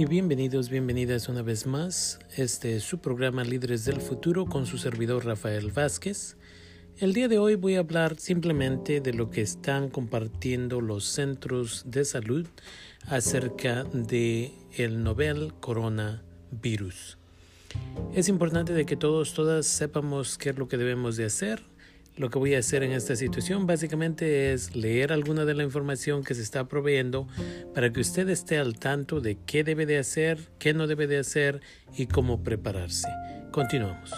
y bienvenidos, bienvenidas una vez más. Este es su programa Líderes del Futuro con su servidor Rafael Vázquez. El día de hoy voy a hablar simplemente de lo que están compartiendo los centros de salud acerca de el novel coronavirus. Es importante de que todos, todas sepamos qué es lo que debemos de hacer lo que voy a hacer en esta situación básicamente es leer alguna de la información que se está proveyendo para que usted esté al tanto de qué debe de hacer, qué no debe de hacer y cómo prepararse. Continuamos.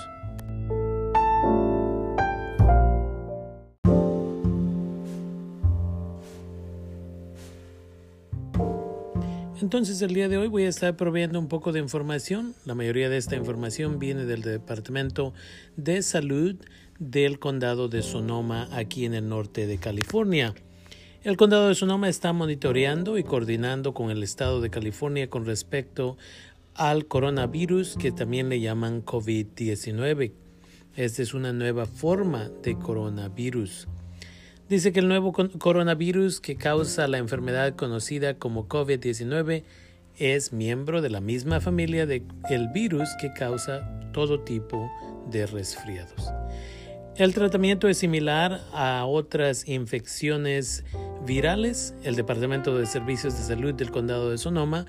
Entonces el día de hoy voy a estar proveyendo un poco de información. La mayoría de esta información viene del Departamento de Salud del condado de Sonoma aquí en el norte de California. El condado de Sonoma está monitoreando y coordinando con el estado de California con respecto al coronavirus que también le llaman COVID-19. Esta es una nueva forma de coronavirus. Dice que el nuevo coronavirus que causa la enfermedad conocida como COVID-19 es miembro de la misma familia del virus que causa todo tipo de resfriados. El tratamiento es similar a otras infecciones virales. El Departamento de Servicios de Salud del Condado de Sonoma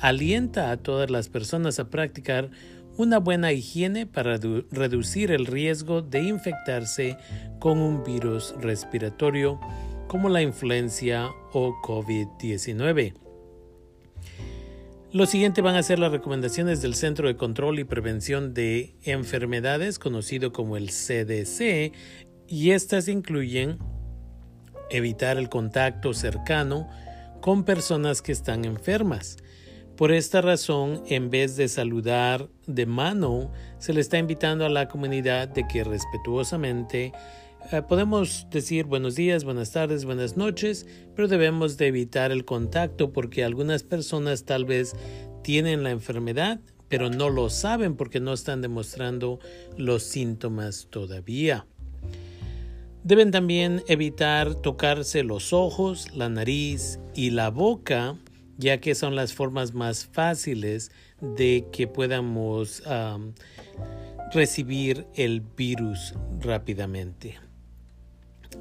alienta a todas las personas a practicar una buena higiene para reducir el riesgo de infectarse con un virus respiratorio como la influencia o COVID-19. Lo siguiente van a ser las recomendaciones del Centro de Control y Prevención de Enfermedades, conocido como el CDC, y estas incluyen evitar el contacto cercano con personas que están enfermas. Por esta razón, en vez de saludar de mano, se le está invitando a la comunidad de que respetuosamente eh, podemos decir buenos días, buenas tardes, buenas noches, pero debemos de evitar el contacto porque algunas personas tal vez tienen la enfermedad, pero no lo saben porque no están demostrando los síntomas todavía. Deben también evitar tocarse los ojos, la nariz y la boca, ya que son las formas más fáciles de que podamos recibir el virus rápidamente.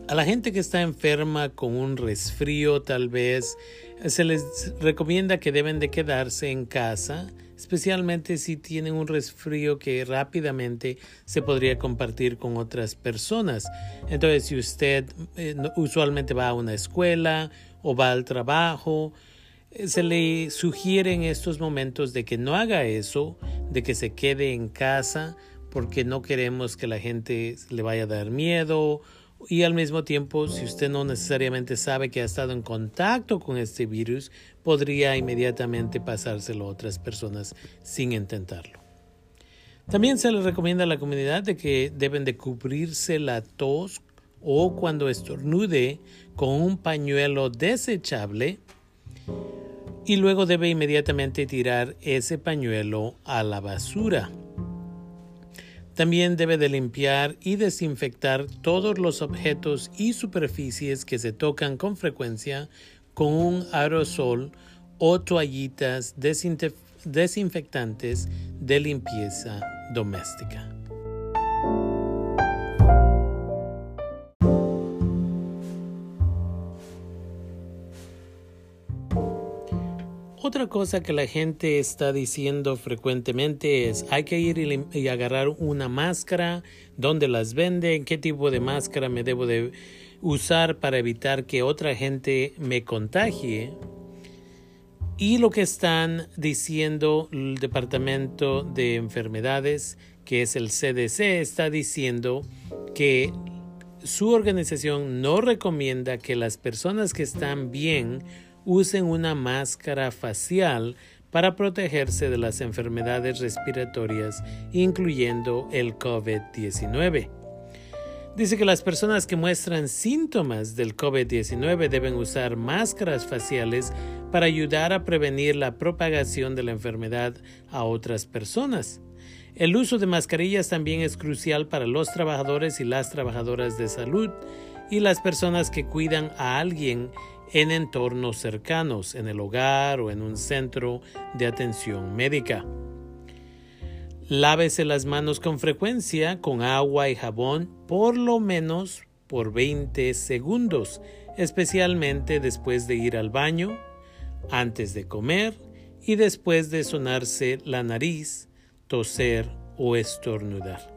A la gente que está enferma con un resfrío tal vez se les recomienda que deben de quedarse en casa, especialmente si tienen un resfrío que rápidamente se podría compartir con otras personas. Entonces, si usted eh, usualmente va a una escuela o va al trabajo, eh, se le sugiere en estos momentos de que no haga eso, de que se quede en casa, porque no queremos que la gente le vaya a dar miedo y al mismo tiempo, si usted no necesariamente sabe que ha estado en contacto con este virus, podría inmediatamente pasárselo a otras personas sin intentarlo. También se le recomienda a la comunidad de que deben de cubrirse la tos o cuando estornude con un pañuelo desechable y luego debe inmediatamente tirar ese pañuelo a la basura. También debe de limpiar y desinfectar todos los objetos y superficies que se tocan con frecuencia con un aerosol o toallitas desinfectantes de limpieza doméstica. Cosa que la gente está diciendo frecuentemente es hay que ir y, agarrar una máscara, dónde las venden, qué tipo de máscara me debo de usar para evitar que otra gente me contagie. Y lo que están diciendo el Departamento de Enfermedades, que es el CDC, está diciendo que su organización no recomienda que las personas que están bien usen una máscara facial para protegerse de las enfermedades respiratorias, incluyendo el COVID-19. Dice que las personas que muestran síntomas del COVID-19 deben usar máscaras faciales para ayudar a prevenir la propagación de la enfermedad a otras personas. El uso de mascarillas también es crucial para los trabajadores y las trabajadoras de salud y las personas que cuidan a alguien en entornos cercanos, en el hogar o en un centro de atención médica. Lávese las manos con frecuencia con agua y jabón por lo menos por 20 segundos, especialmente después de ir al baño, antes de comer y después de sonarse la nariz, toser o estornudar.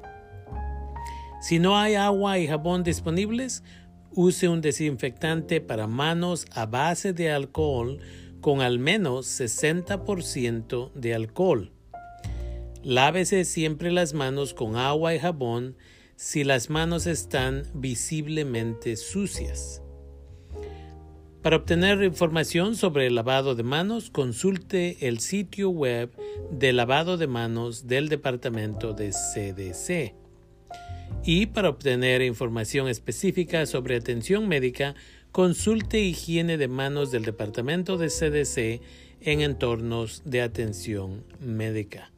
Si no hay agua y jabón disponibles, use un desinfectante para manos a base de alcohol con al menos 60% de alcohol. Lávese siempre las manos con agua y jabón si las manos están visiblemente sucias. Para obtener información sobre el lavado de manos, consulte el sitio web de lavado de manos del Departamento de CDC. Y para obtener información específica sobre atención médica, consulte higiene de manos del Departamento de CDC en entornos de atención médica.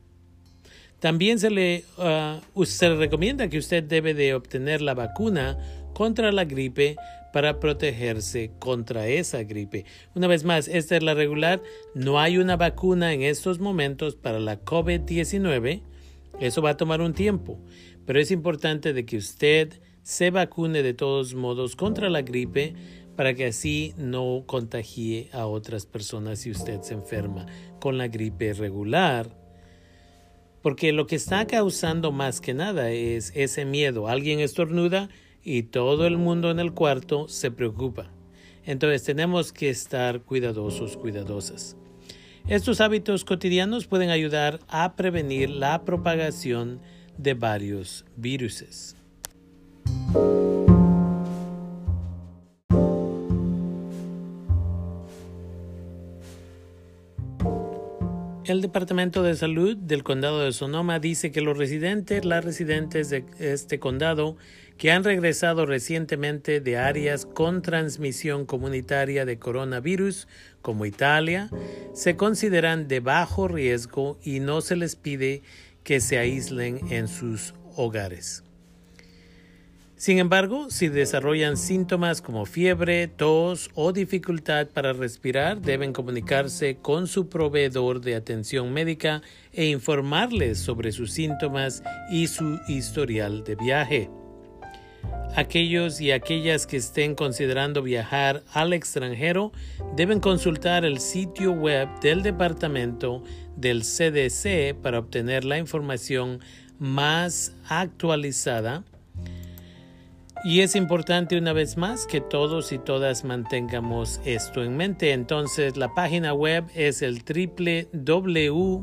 También se le, uh, se le recomienda que usted debe de obtener la vacuna contra la gripe para protegerse contra esa gripe. Una vez más, esta es la regular. No hay una vacuna en estos momentos para la COVID-19. Eso va a tomar un tiempo, pero es importante de que usted se vacune de todos modos contra la gripe para que así no contagie a otras personas si usted se enferma con la gripe regular porque lo que está causando más que nada es ese miedo. Alguien estornuda y todo el mundo en el cuarto se preocupa. Entonces tenemos que estar cuidadosos, cuidadosas. Estos hábitos cotidianos pueden ayudar a prevenir la propagación de varios viruses. El Departamento de Salud del Condado de Sonoma dice que los residentes, las residentes de este condado que han regresado recientemente de áreas con transmisión comunitaria de coronavirus, como Italia, se consideran de bajo riesgo y no se les pide que se aíslen en sus hogares. Sin embargo, si desarrollan síntomas como fiebre, tos o dificultad para respirar, deben comunicarse con su proveedor de atención médica e informarles sobre sus síntomas y su historial de viaje. Aquellos y aquellas que estén considerando viajar al extranjero deben consultar el sitio web del departamento del CDC para obtener la información más actualizada y es importante una vez más que todos y todas mantengamos esto en mente. Entonces la página web es el www.ncdc.gov.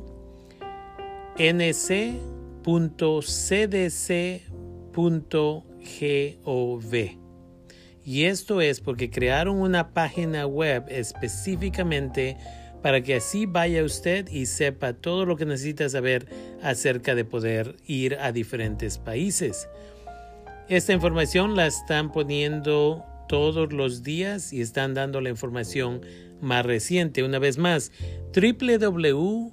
Y esto es porque crearon una página web específicamente para que así vaya usted y sepa todo lo que necesita saber acerca de poder ir a diferentes países. Esta información la están poniendo todos los días y están dando la información más reciente. Una vez más, www.ncdc.gov.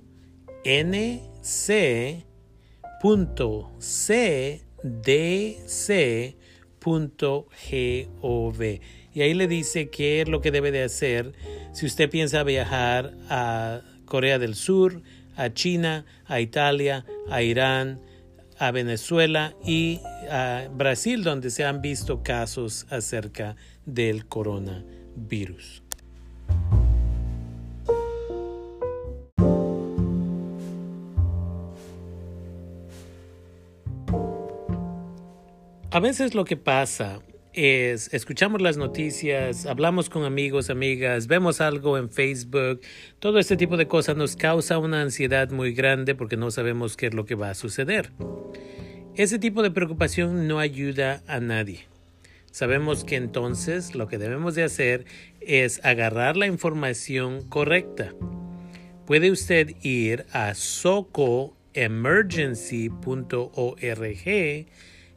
Y ahí le dice qué es lo que debe de hacer si usted piensa viajar a Corea del Sur, a China, a Italia, a Irán, a Venezuela y a Brasil, donde se han visto casos acerca del coronavirus. A veces lo que pasa es, escuchamos las noticias, hablamos con amigos, amigas, vemos algo en Facebook, todo este tipo de cosas nos causa una ansiedad muy grande porque no sabemos qué es lo que va a suceder. Ese tipo de preocupación no ayuda a nadie. Sabemos que entonces lo que debemos de hacer es agarrar la información correcta. Puede usted ir a socoemergency.org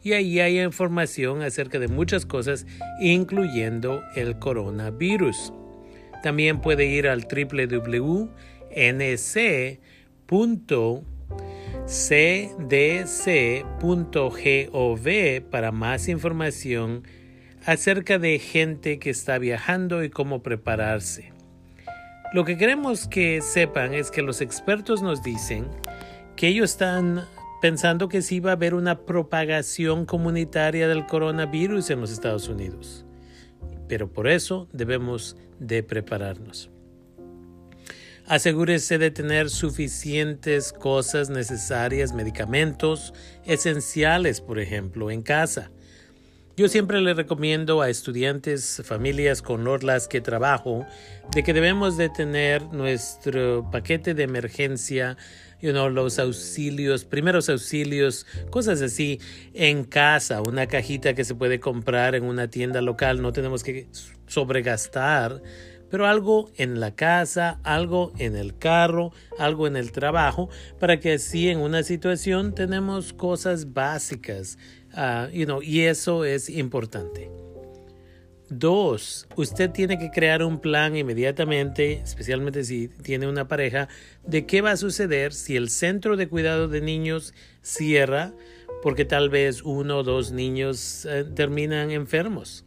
y ahí hay información acerca de muchas cosas, incluyendo el coronavirus. También puede ir al www.nc.cdc.gov para más información acerca de gente que está viajando y cómo prepararse. Lo que queremos que sepan es que los expertos nos dicen que ellos están pensando que sí va a haber una propagación comunitaria del coronavirus en los Estados Unidos. Pero por eso debemos de prepararnos. Asegúrese de tener suficientes cosas necesarias, medicamentos esenciales, por ejemplo, en casa. Yo siempre le recomiendo a estudiantes, familias con las que trabajo, de que debemos de tener nuestro paquete de emergencia, you know, los auxilios, primeros auxilios, cosas así en casa, una cajita que se puede comprar en una tienda local, no tenemos que sobregastar, pero algo en la casa, algo en el carro, algo en el trabajo, para que así en una situación tenemos cosas básicas Ah, y eso es importante. Dos, usted tiene que crear un plan inmediatamente, especialmente si tiene una pareja, de qué va a suceder si el centro de cuidado de niños cierra porque tal vez uno o dos niños eh, terminan enfermos.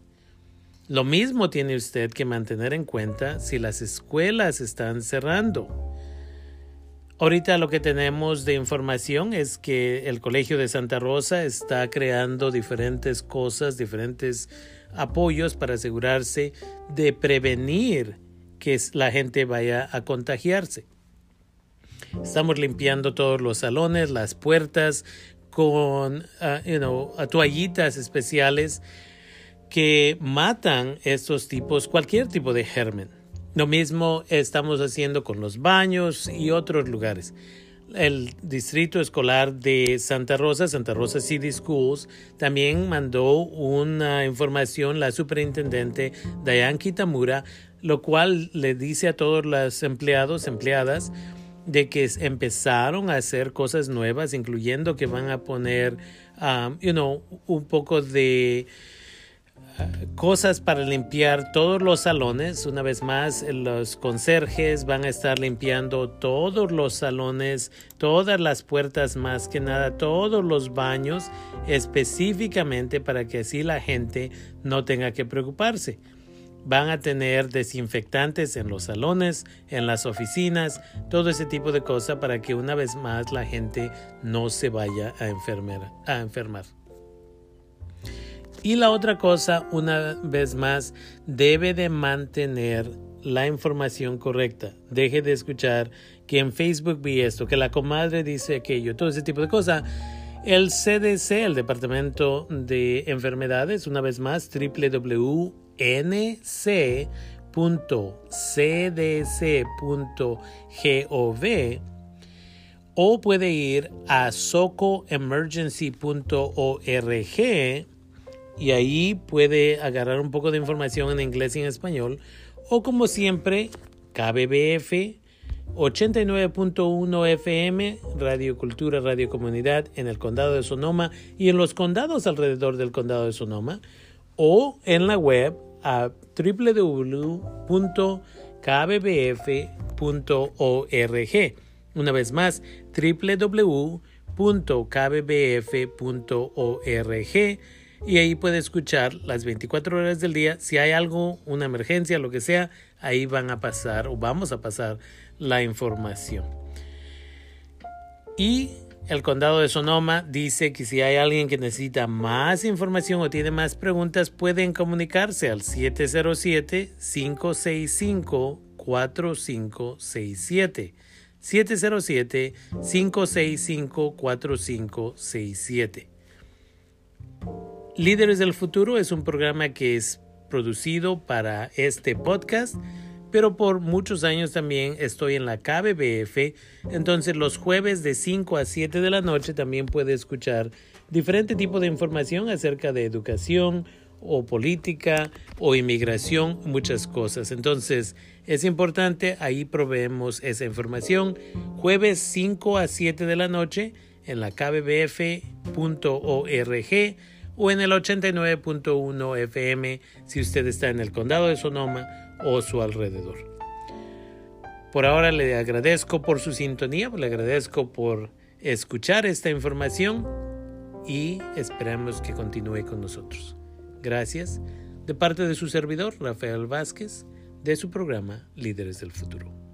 Lo mismo tiene usted que mantener en cuenta si las escuelas están cerrando. Ahorita lo que tenemos de información es que el Colegio de Santa Rosa está creando diferentes cosas, diferentes apoyos para asegurarse de prevenir que la gente vaya a contagiarse. Estamos limpiando todos los salones, las puertas con uh, toallitas especiales que matan estos tipos, cualquier tipo de germen. Lo mismo estamos haciendo con los baños y otros lugares. El Distrito Escolar de Santa Rosa, Santa Rosa City Schools, también mandó una información la superintendente Diane Kitamura, lo cual le dice a todos los empleados, empleadas, de que empezaron a hacer cosas nuevas, incluyendo que van a poner, um, you know, un poco de cosas para limpiar todos los salones. Una vez más, los conserjes van a estar limpiando todos los salones, todas las puertas más que nada, todos los baños específicamente para que así la gente no tenga que preocuparse. Van a tener desinfectantes en los salones, en las oficinas, todo ese tipo de cosas para que una vez más la gente no se vaya a, enfermar, a enfermar. Y la otra cosa, una vez más, debe de mantener la información correcta. Deje de escuchar que en Facebook vi esto, que la comadre dice aquello, todo ese tipo de cosas. El CDC, el Departamento de Enfermedades, una vez más, www.nc.cdc.gov o puede ir a socoemergency.org y ahí puede agarrar un poco de información en inglés y en español. O como siempre KBBF 89.1 FM Radio Cultura Radio Comunidad en el condado de Sonoma y en los condados alrededor del condado de Sonoma. O en la web a www.kbbf.org. Una vez más, www.kbbf.org y ahí puede escuchar las 24 horas del día. Si hay algo, una emergencia, lo que sea, ahí van a pasar o vamos a pasar la información. Y el condado de Sonoma dice que si hay alguien que necesita más información o tiene más preguntas, pueden comunicarse al 707-565-4567. 707-565-4567. Líderes del Futuro es un programa que es producido para este podcast, pero por muchos años también estoy en la KBBF, entonces los jueves de 5 a 7 de la noche también puede escuchar diferente tipo de información acerca de educación o política o inmigración, muchas cosas. Entonces es importante, ahí proveemos esa información. Jueves 5 a 7 de la noche en la kbbf.org o en el 89.1 FM si usted está en el condado de Sonoma o su alrededor. Por ahora le agradezco por su sintonía, le agradezco por escuchar esta información y esperamos que continúe con nosotros. Gracias. De parte de su servidor, Rafael Vázquez, de su programa Líderes del Futuro.